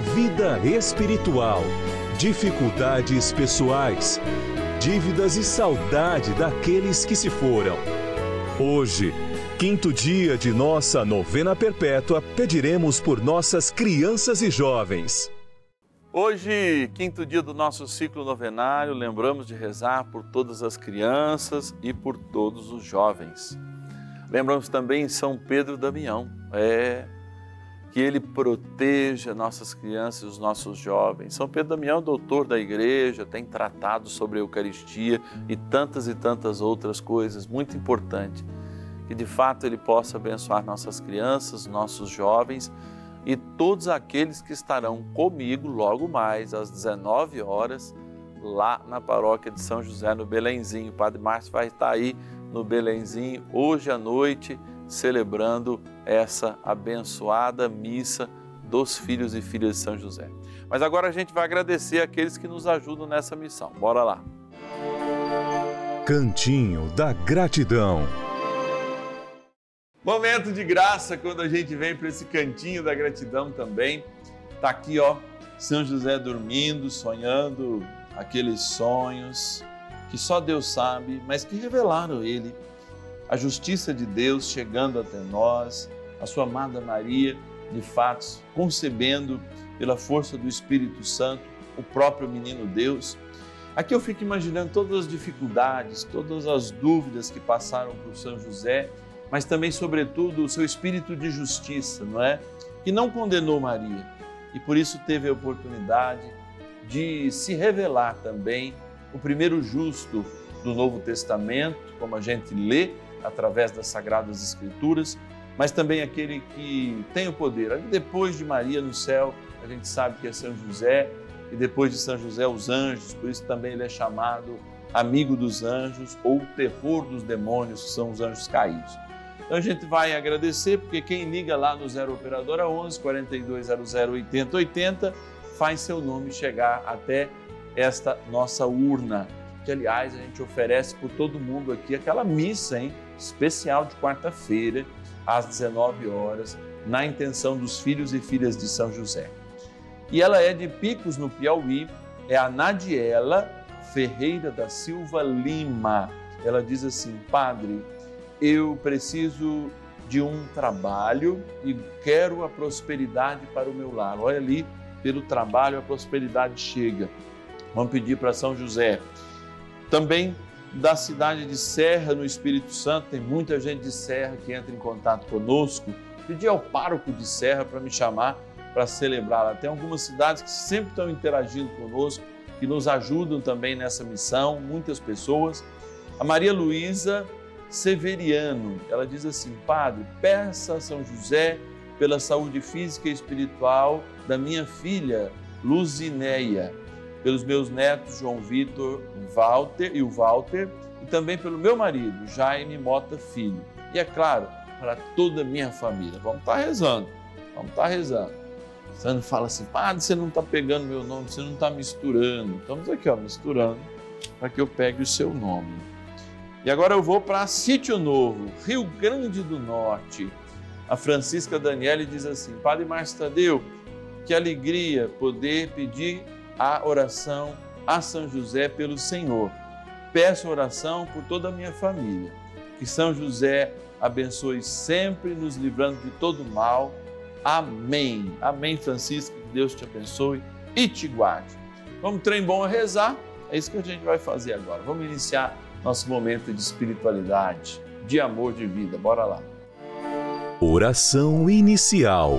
vida espiritual, dificuldades pessoais, dívidas e saudade daqueles que se foram. Hoje, quinto dia de nossa novena perpétua, pediremos por nossas crianças e jovens. Hoje, quinto dia do nosso ciclo novenário, lembramos de rezar por todas as crianças e por todos os jovens. Lembramos também São Pedro Damião, é que ele proteja nossas crianças e os nossos jovens. São Pedro Damião, doutor da igreja, tem tratado sobre a Eucaristia e tantas e tantas outras coisas muito importantes. Que de fato ele possa abençoar nossas crianças, nossos jovens e todos aqueles que estarão comigo logo mais às 19 horas lá na paróquia de São José no Belenzinho. O Padre Márcio vai estar aí no Belenzinho hoje à noite celebrando essa abençoada missa dos filhos e filhas de São José. Mas agora a gente vai agradecer aqueles que nos ajudam nessa missão. Bora lá. Cantinho da Gratidão. Momento de graça quando a gente vem para esse cantinho da gratidão também. Tá aqui, ó, São José dormindo, sonhando aqueles sonhos que só Deus sabe, mas que revelaram ele. A justiça de Deus chegando até nós, a sua amada Maria, de fato, concebendo pela força do Espírito Santo o próprio menino Deus. Aqui eu fico imaginando todas as dificuldades, todas as dúvidas que passaram por São José mas também, sobretudo, o seu espírito de justiça, não é? Que não condenou Maria e por isso teve a oportunidade de se revelar também o primeiro justo do Novo Testamento, como a gente lê através das Sagradas Escrituras, mas também aquele que tem o poder. Depois de Maria no céu, a gente sabe que é São José, e depois de São José, os anjos, por isso também ele é chamado amigo dos anjos ou terror dos demônios, que são os anjos caídos. Então a gente vai agradecer, porque quem liga lá no Zero Operadora 11 4200 80 80 faz seu nome chegar até esta nossa urna, que aliás a gente oferece por todo mundo aqui aquela missa, hein? Especial de quarta-feira, às 19 horas, na intenção dos filhos e filhas de São José. E ela é de Picos, no Piauí, é a Nadiela Ferreira da Silva Lima. Ela diz assim: Padre, eu preciso de um trabalho e quero a prosperidade para o meu lar. Olha ali, pelo trabalho a prosperidade chega. Vamos pedir para São José. Também da cidade de Serra, no Espírito Santo, tem muita gente de Serra que entra em contato conosco. Pedi ao pároco de Serra para me chamar para celebrar. Tem algumas cidades que sempre estão interagindo conosco, que nos ajudam também nessa missão, muitas pessoas. A Maria Luísa Severiano. Ela diz assim: Padre, peça a São José pela saúde física e espiritual da minha filha Luzineia, pelos meus netos João Vitor Walter e o Walter, e também pelo meu marido Jaime Mota Filho. E é claro, para toda a minha família. Vamos estar tá rezando, vamos estar tá rezando. Você fala assim, padre, você não está pegando meu nome, você não está misturando. Estamos aqui, ó, misturando, para que eu pegue o seu nome. E agora eu vou para Sítio Novo, Rio Grande do Norte. A Francisca Daniele diz assim: Padre Márcio Tadeu, que alegria poder pedir a oração a São José pelo Senhor. Peço oração por toda a minha família. Que São José abençoe sempre, nos livrando de todo mal. Amém. Amém, Francisco. Que Deus te abençoe e te guarde. Vamos, trem bom a rezar? É isso que a gente vai fazer agora. Vamos iniciar nosso momento de espiritualidade, de amor de vida. Bora lá. Oração inicial.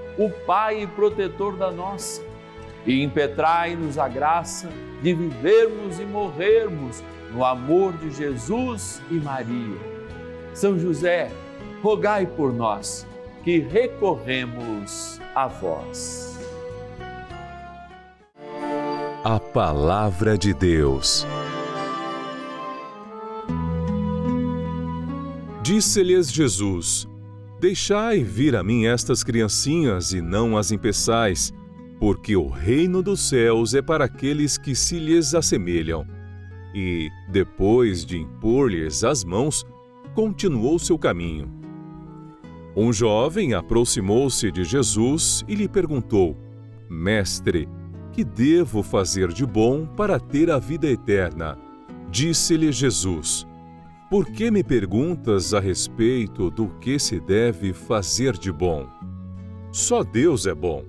o Pai protetor da nossa, e impetrai-nos a graça de vivermos e morrermos no amor de Jesus e Maria. São José, rogai por nós que recorremos a vós. A Palavra de Deus. Disse-lhes Jesus: Deixai vir a mim estas criancinhas e não as impeçais, porque o reino dos céus é para aqueles que se lhes assemelham. E, depois de impor-lhes as mãos, continuou seu caminho. Um jovem aproximou-se de Jesus e lhe perguntou: Mestre, que devo fazer de bom para ter a vida eterna? Disse-lhe Jesus: Por que me perguntas a respeito do que se deve fazer de bom? Só Deus é bom.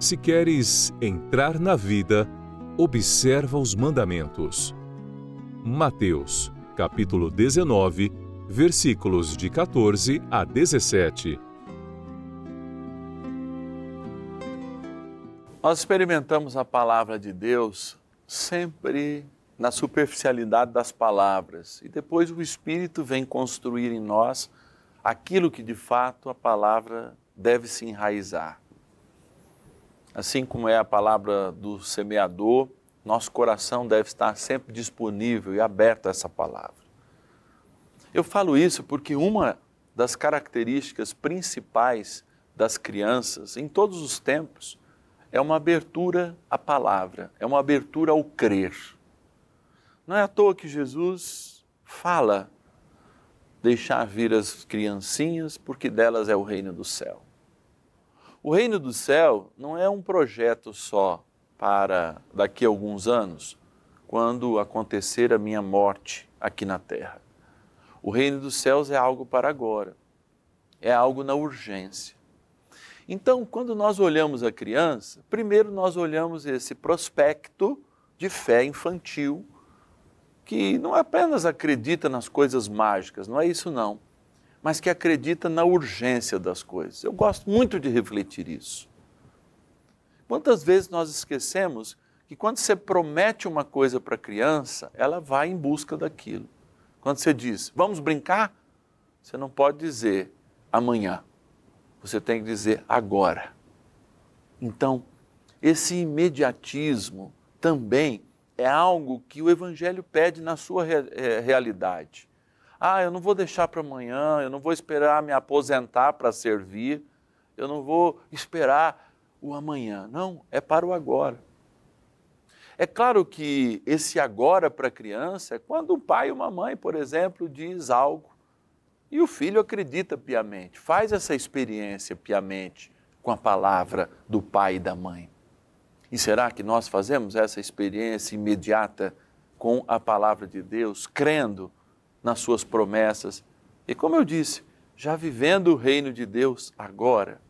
Se queres entrar na vida, observa os mandamentos. Mateus, capítulo 19, versículos de 14 a 17. Nós experimentamos a palavra de Deus sempre na superficialidade das palavras e depois o Espírito vem construir em nós aquilo que de fato a palavra deve se enraizar. Assim como é a palavra do semeador, nosso coração deve estar sempre disponível e aberto a essa palavra. Eu falo isso porque uma das características principais das crianças em todos os tempos é uma abertura à palavra, é uma abertura ao crer. Não é à toa que Jesus fala deixar vir as criancinhas, porque delas é o reino do céu. O reino do céu não é um projeto só para daqui a alguns anos, quando acontecer a minha morte aqui na terra. O reino dos céus é algo para agora, é algo na urgência. Então, quando nós olhamos a criança, primeiro nós olhamos esse prospecto de fé infantil, que não apenas acredita nas coisas mágicas, não é isso não, mas que acredita na urgência das coisas. Eu gosto muito de refletir isso. Quantas vezes nós esquecemos que quando você promete uma coisa para a criança, ela vai em busca daquilo. Quando você diz, vamos brincar, você não pode dizer amanhã. Você tem que dizer agora. Então, esse imediatismo também é algo que o Evangelho pede na sua eh, realidade. Ah, eu não vou deixar para amanhã, eu não vou esperar me aposentar para servir, eu não vou esperar o amanhã. Não, é para o agora. É claro que esse agora para a criança é quando um pai ou uma mãe, por exemplo, diz algo e o filho acredita piamente, faz essa experiência piamente com a palavra do pai e da mãe. E será que nós fazemos essa experiência imediata com a palavra de Deus, crendo nas suas promessas? E como eu disse, já vivendo o reino de Deus agora.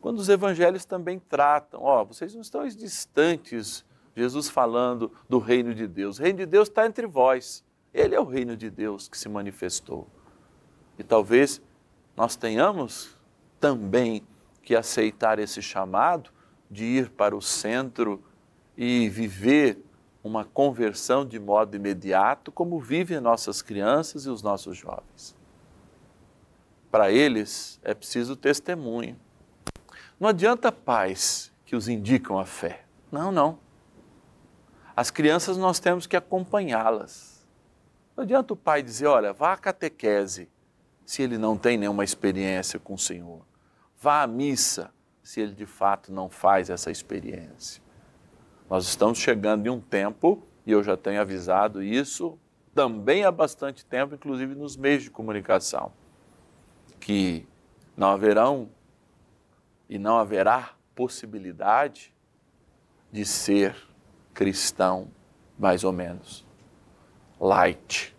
Quando os evangelhos também tratam, ó, vocês não estão distantes, Jesus falando do reino de Deus. O reino de Deus está entre vós. Ele é o reino de Deus que se manifestou. E talvez nós tenhamos também que aceitar esse chamado de ir para o centro e viver uma conversão de modo imediato, como vivem nossas crianças e os nossos jovens. Para eles é preciso testemunho. Não adianta pais que os indicam a fé. Não, não. As crianças nós temos que acompanhá-las. Não adianta o pai dizer, olha, vá à catequese, se ele não tem nenhuma experiência com o Senhor. Vá à missa, se ele de fato não faz essa experiência. Nós estamos chegando em um tempo, e eu já tenho avisado isso também há bastante tempo, inclusive nos meios de comunicação, que não haverão e não haverá possibilidade de ser cristão, mais ou menos, light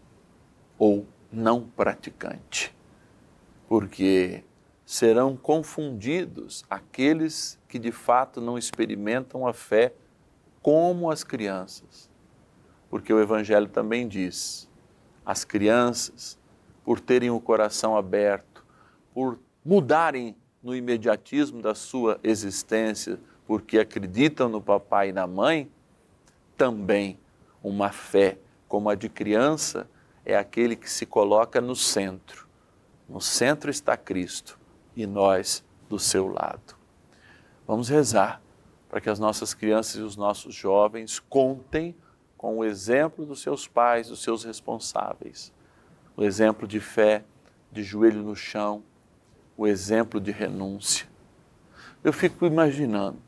ou não praticante. Porque serão confundidos aqueles que de fato não experimentam a fé como as crianças. Porque o Evangelho também diz: as crianças, por terem o coração aberto, por mudarem no imediatismo da sua existência, porque acreditam no papai e na mãe, também uma fé como a de criança é aquele que se coloca no centro. No centro está Cristo e nós do seu lado. Vamos rezar para que as nossas crianças e os nossos jovens contem com o exemplo dos seus pais, dos seus responsáveis. O exemplo de fé, de joelho no chão, o exemplo de renúncia. Eu fico imaginando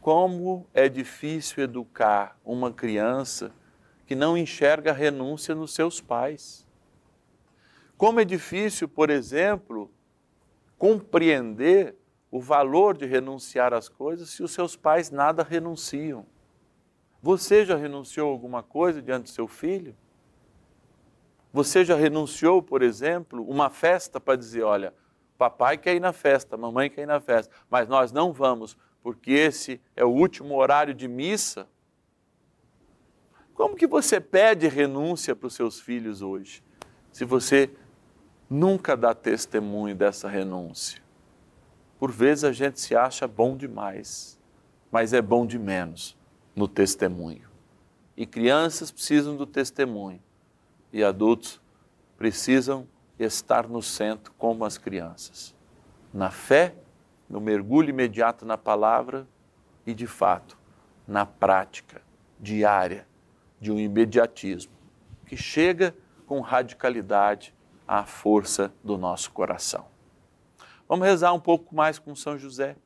como é difícil educar uma criança que não enxerga renúncia nos seus pais. Como é difícil, por exemplo, compreender o valor de renunciar às coisas se os seus pais nada renunciam. Você já renunciou alguma coisa diante do seu filho? Você já renunciou, por exemplo, uma festa para dizer, olha, Papai quer ir na festa, mamãe quer ir na festa, mas nós não vamos, porque esse é o último horário de missa. Como que você pede renúncia para os seus filhos hoje, se você nunca dá testemunho dessa renúncia? Por vezes a gente se acha bom demais, mas é bom de menos no testemunho. E crianças precisam do testemunho, e adultos precisam estar no centro como as crianças. Na fé, no mergulho imediato na palavra e, de fato, na prática diária de um imediatismo que chega com radicalidade à força do nosso coração. Vamos rezar um pouco mais com São José,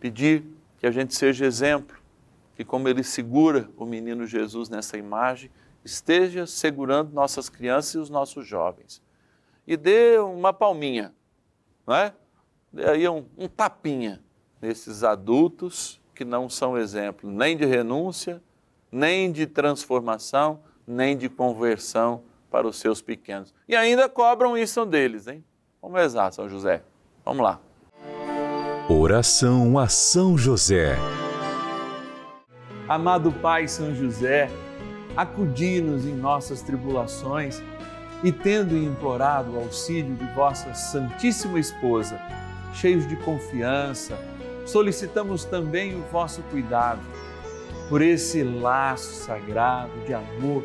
pedir que a gente seja exemplo, que como ele segura o menino Jesus nessa imagem, esteja segurando nossas crianças e os nossos jovens e dê uma palminha, não é? Dê aí um, um tapinha nesses adultos que não são exemplo nem de renúncia, nem de transformação, nem de conversão para os seus pequenos. E ainda cobram isso deles, hein? Vamos rezar, São José. Vamos lá. Oração a São José. Amado Pai São José, acudi-nos em nossas tribulações e tendo implorado o auxílio de vossa Santíssima Esposa, cheios de confiança, solicitamos também o vosso cuidado por esse laço sagrado de amor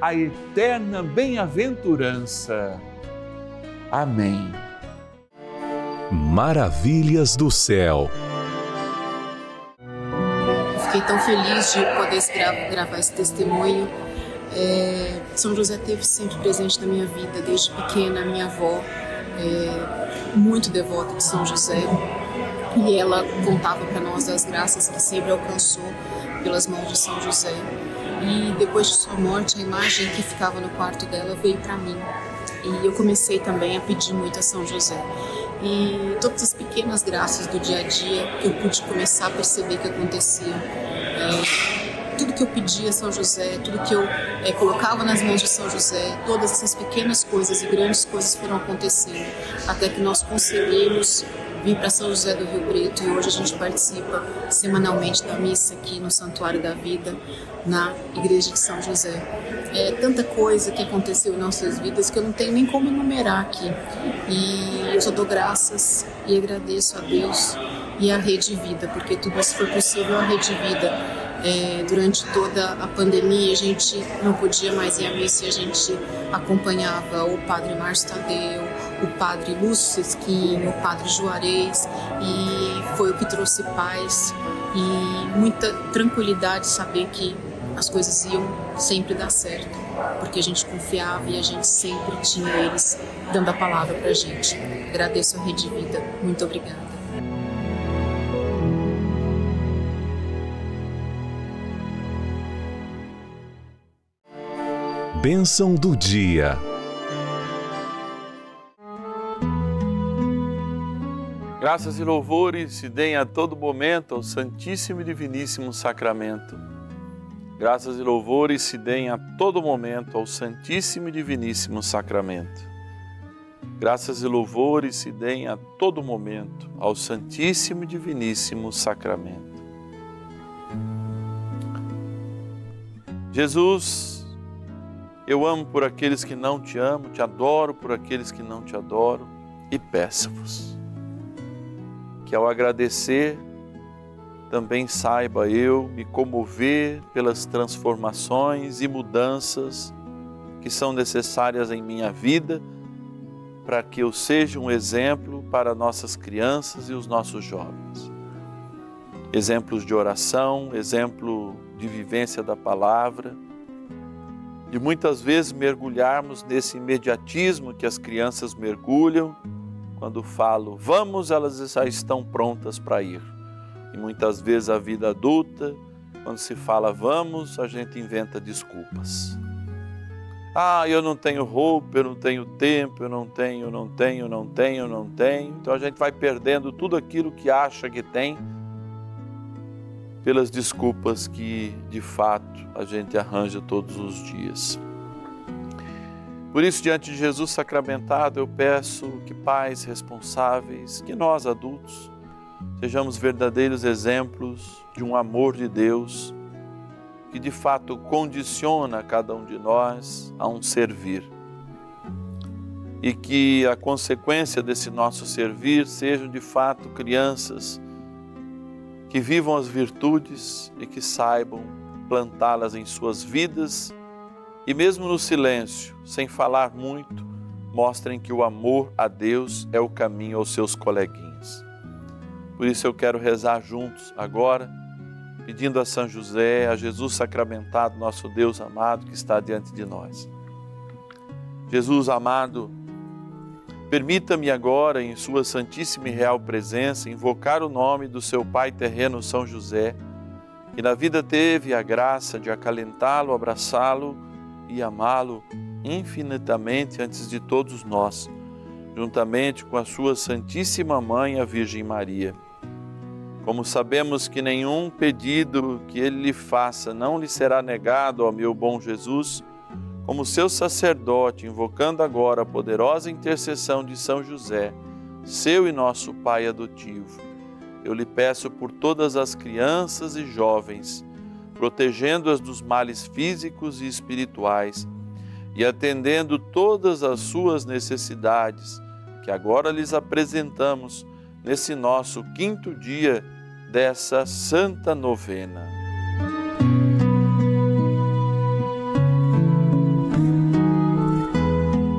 a eterna bem-aventurança. Amém. Maravilhas do céu. Fiquei tão feliz de poder gravar esse testemunho. É, São José teve sempre presente na minha vida, desde pequena, minha avó, é, muito devota de São José, e ela contava para nós as graças que sempre alcançou pelas mãos de São José. E depois de sua morte, a imagem que ficava no quarto dela veio para mim. E eu comecei também a pedir muito a São José. E todas as pequenas graças do dia a dia que eu pude começar a perceber que aconteciam. É, tudo que eu pedia a São José, tudo que eu é, colocava nas mãos de São José, todas essas pequenas coisas e grandes coisas foram acontecendo, até que nós conseguimos vim para São José do Rio Preto e hoje a gente participa semanalmente da missa aqui no Santuário da Vida, na Igreja de São José. É tanta coisa que aconteceu em nossas vidas que eu não tenho nem como enumerar aqui. E eu só dou graças e agradeço a Deus e à Rede Vida, porque tudo isso foi possível à Rede Vida. É, durante toda a pandemia a gente não podia mais ir à missa e a gente acompanhava o Padre Márcio Tadeu, o padre Lúcio Sesquinho, o padre Juarez, e foi o que trouxe paz e muita tranquilidade saber que as coisas iam sempre dar certo, porque a gente confiava e a gente sempre tinha eles dando a palavra para a gente. Agradeço a Rede Vida, muito obrigada. Bênção do dia. Graças e louvores se deem a todo momento ao Santíssimo e Diviníssimo Sacramento. Graças e louvores se deem a todo momento ao Santíssimo e Diviníssimo Sacramento. Graças e louvores se deem a todo momento ao Santíssimo e Diviníssimo Sacramento. Jesus, eu amo por aqueles que não te amam, te adoro por aqueles que não te adoram e peço-vos que ao agradecer também saiba eu me comover pelas transformações e mudanças que são necessárias em minha vida para que eu seja um exemplo para nossas crianças e os nossos jovens. Exemplos de oração, exemplo de vivência da palavra, de muitas vezes mergulharmos nesse imediatismo que as crianças mergulham quando falo vamos, elas já estão prontas para ir. E muitas vezes a vida adulta, quando se fala vamos, a gente inventa desculpas. Ah, eu não tenho roupa, eu não tenho tempo, eu não tenho, não tenho, não tenho, não tenho. Então a gente vai perdendo tudo aquilo que acha que tem pelas desculpas que de fato a gente arranja todos os dias. Por isso, diante de Jesus sacramentado, eu peço que pais responsáveis, que nós adultos, sejamos verdadeiros exemplos de um amor de Deus que de fato condiciona cada um de nós a um servir. E que a consequência desse nosso servir sejam de fato crianças que vivam as virtudes e que saibam plantá-las em suas vidas e, mesmo no silêncio, sem falar muito, mostrem que o amor a Deus é o caminho aos seus coleguinhas. Por isso eu quero rezar juntos agora pedindo a São José, a Jesus sacramentado, nosso Deus amado que está diante de nós. Jesus amado, permita-me agora, em Sua Santíssima e Real Presença, invocar o nome do seu Pai terreno, São José, que na vida teve a graça de acalentá-lo, abraçá-lo e amá-lo infinitamente antes de todos nós, juntamente com a Sua Santíssima Mãe, a Virgem Maria. Como sabemos que nenhum pedido que ele lhe faça não lhe será negado ao meu bom Jesus, como seu sacerdote, invocando agora a poderosa intercessão de São José, seu e nosso Pai adotivo, eu lhe peço por todas as crianças e jovens, protegendo-as dos males físicos e espirituais e atendendo todas as suas necessidades, que agora lhes apresentamos nesse nosso quinto dia dessa santa novena.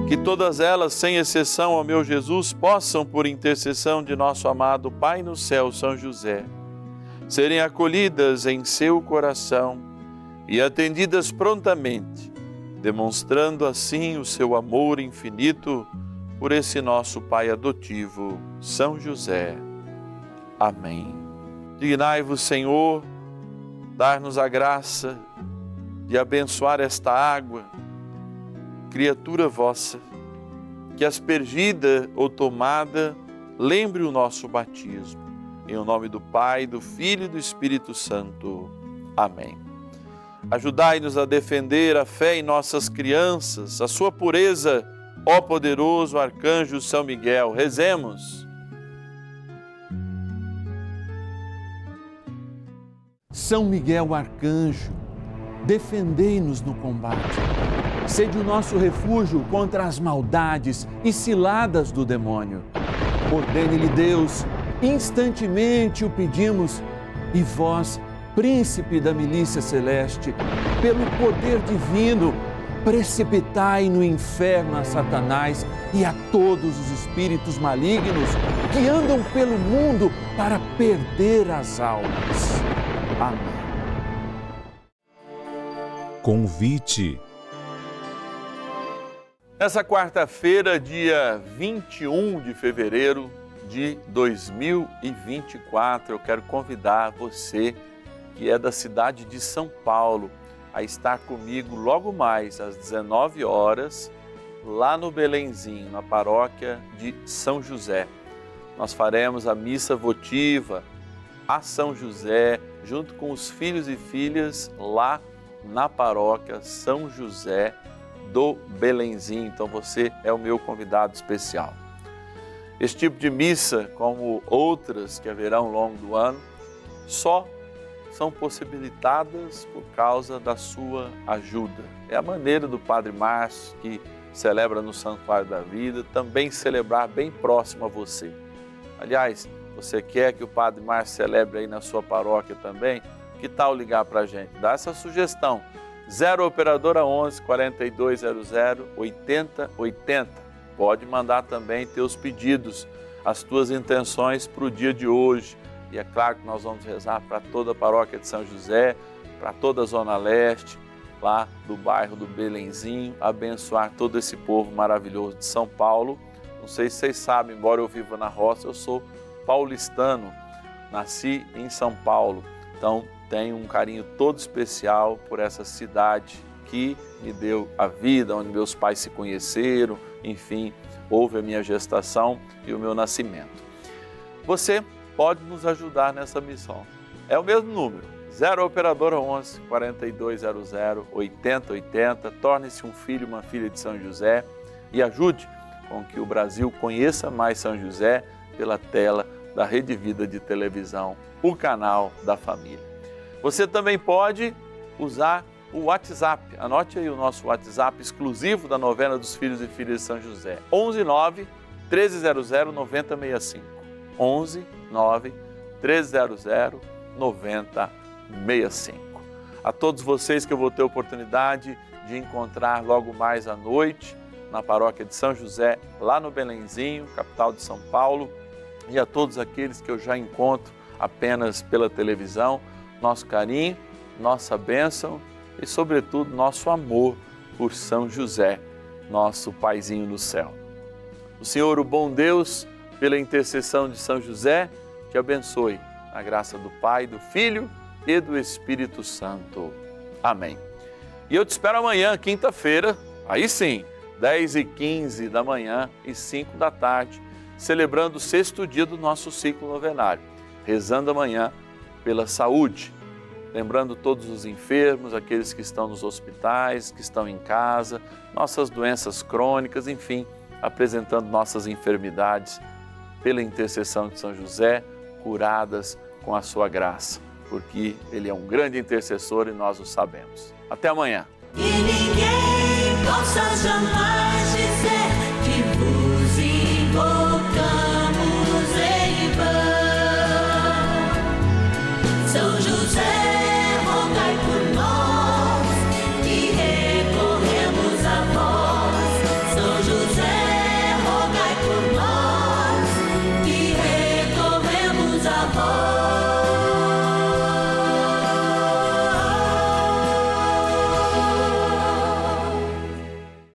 Que todas elas, sem exceção ao meu Jesus, possam, por intercessão de nosso amado Pai no céu, São José, serem acolhidas em seu coração e atendidas prontamente, demonstrando assim o seu amor infinito por esse nosso Pai adotivo, São José. Amém. Dignai-vos, Senhor, dar-nos a graça de abençoar esta água, criatura vossa, que aspergida ou tomada, lembre o nosso batismo. Em o nome do Pai, do Filho e do Espírito Santo. Amém. Ajudai-nos a defender a fé em nossas crianças, a sua pureza, ó poderoso arcanjo São Miguel. Rezemos. São Miguel Arcanjo, defendei-nos no combate. Sede o nosso refúgio contra as maldades e ciladas do demônio. Ordene-lhe Deus, instantemente o pedimos, e vós, príncipe da milícia celeste, pelo poder divino, precipitai no inferno a Satanás e a todos os espíritos malignos que andam pelo mundo para perder as almas. Amém. Convite. Nessa quarta-feira, dia 21 de fevereiro de 2024, eu quero convidar você que é da cidade de São Paulo a estar comigo logo mais às 19 horas lá no Belenzinho, na paróquia de São José. Nós faremos a missa votiva a São José, junto com os filhos e filhas lá na paróquia São José do Belenzinho. Então você é o meu convidado especial. Este tipo de missa, como outras que haverão ao longo do ano, só são possibilitadas por causa da sua ajuda. É a maneira do Padre Márcio, que celebra no Santuário da Vida, também celebrar bem próximo a você. Aliás, você quer que o Padre Márcio celebre aí na sua paróquia também? Que tal ligar para a gente? Dá essa sugestão. 0 Operadora 11 4200 8080. Pode mandar também teus pedidos, as tuas intenções para o dia de hoje. E é claro que nós vamos rezar para toda a paróquia de São José, para toda a Zona Leste, lá do bairro do Belenzinho, abençoar todo esse povo maravilhoso de São Paulo. Não sei se vocês sabem, embora eu viva na roça, eu sou paulistano, nasci em São Paulo, então tenho um carinho todo especial por essa cidade que me deu a vida, onde meus pais se conheceram, enfim, houve a minha gestação e o meu nascimento. Você pode nos ajudar nessa missão. É o mesmo número, 0 Operadora 11 4200 8080. Torne-se um filho, uma filha de São José e ajude com que o Brasil conheça mais São José pela tela da Rede Vida de Televisão, o canal da família. Você também pode usar o WhatsApp. Anote aí o nosso WhatsApp exclusivo da novena dos filhos e filhas de São José. 11 9 1300 9065. 11 9 1300 9065. A todos vocês que eu vou ter oportunidade de encontrar logo mais à noite na paróquia de São José, lá no Belenzinho, capital de São Paulo, e a todos aqueles que eu já encontro apenas pela televisão, nosso carinho, nossa bênção e, sobretudo, nosso amor por São José, nosso paizinho no céu. O Senhor, o bom Deus, pela intercessão de São José, te abençoe. Na graça do Pai, do Filho e do Espírito Santo. Amém. E eu te espero amanhã, quinta-feira, aí sim, 10 e 15 da manhã e 5 da tarde, celebrando o sexto dia do nosso ciclo novenário, rezando amanhã pela saúde, lembrando todos os enfermos, aqueles que estão nos hospitais, que estão em casa, nossas doenças crônicas, enfim, apresentando nossas enfermidades pela intercessão de São José, curadas com a sua graça, porque ele é um grande intercessor e nós o sabemos. Até amanhã.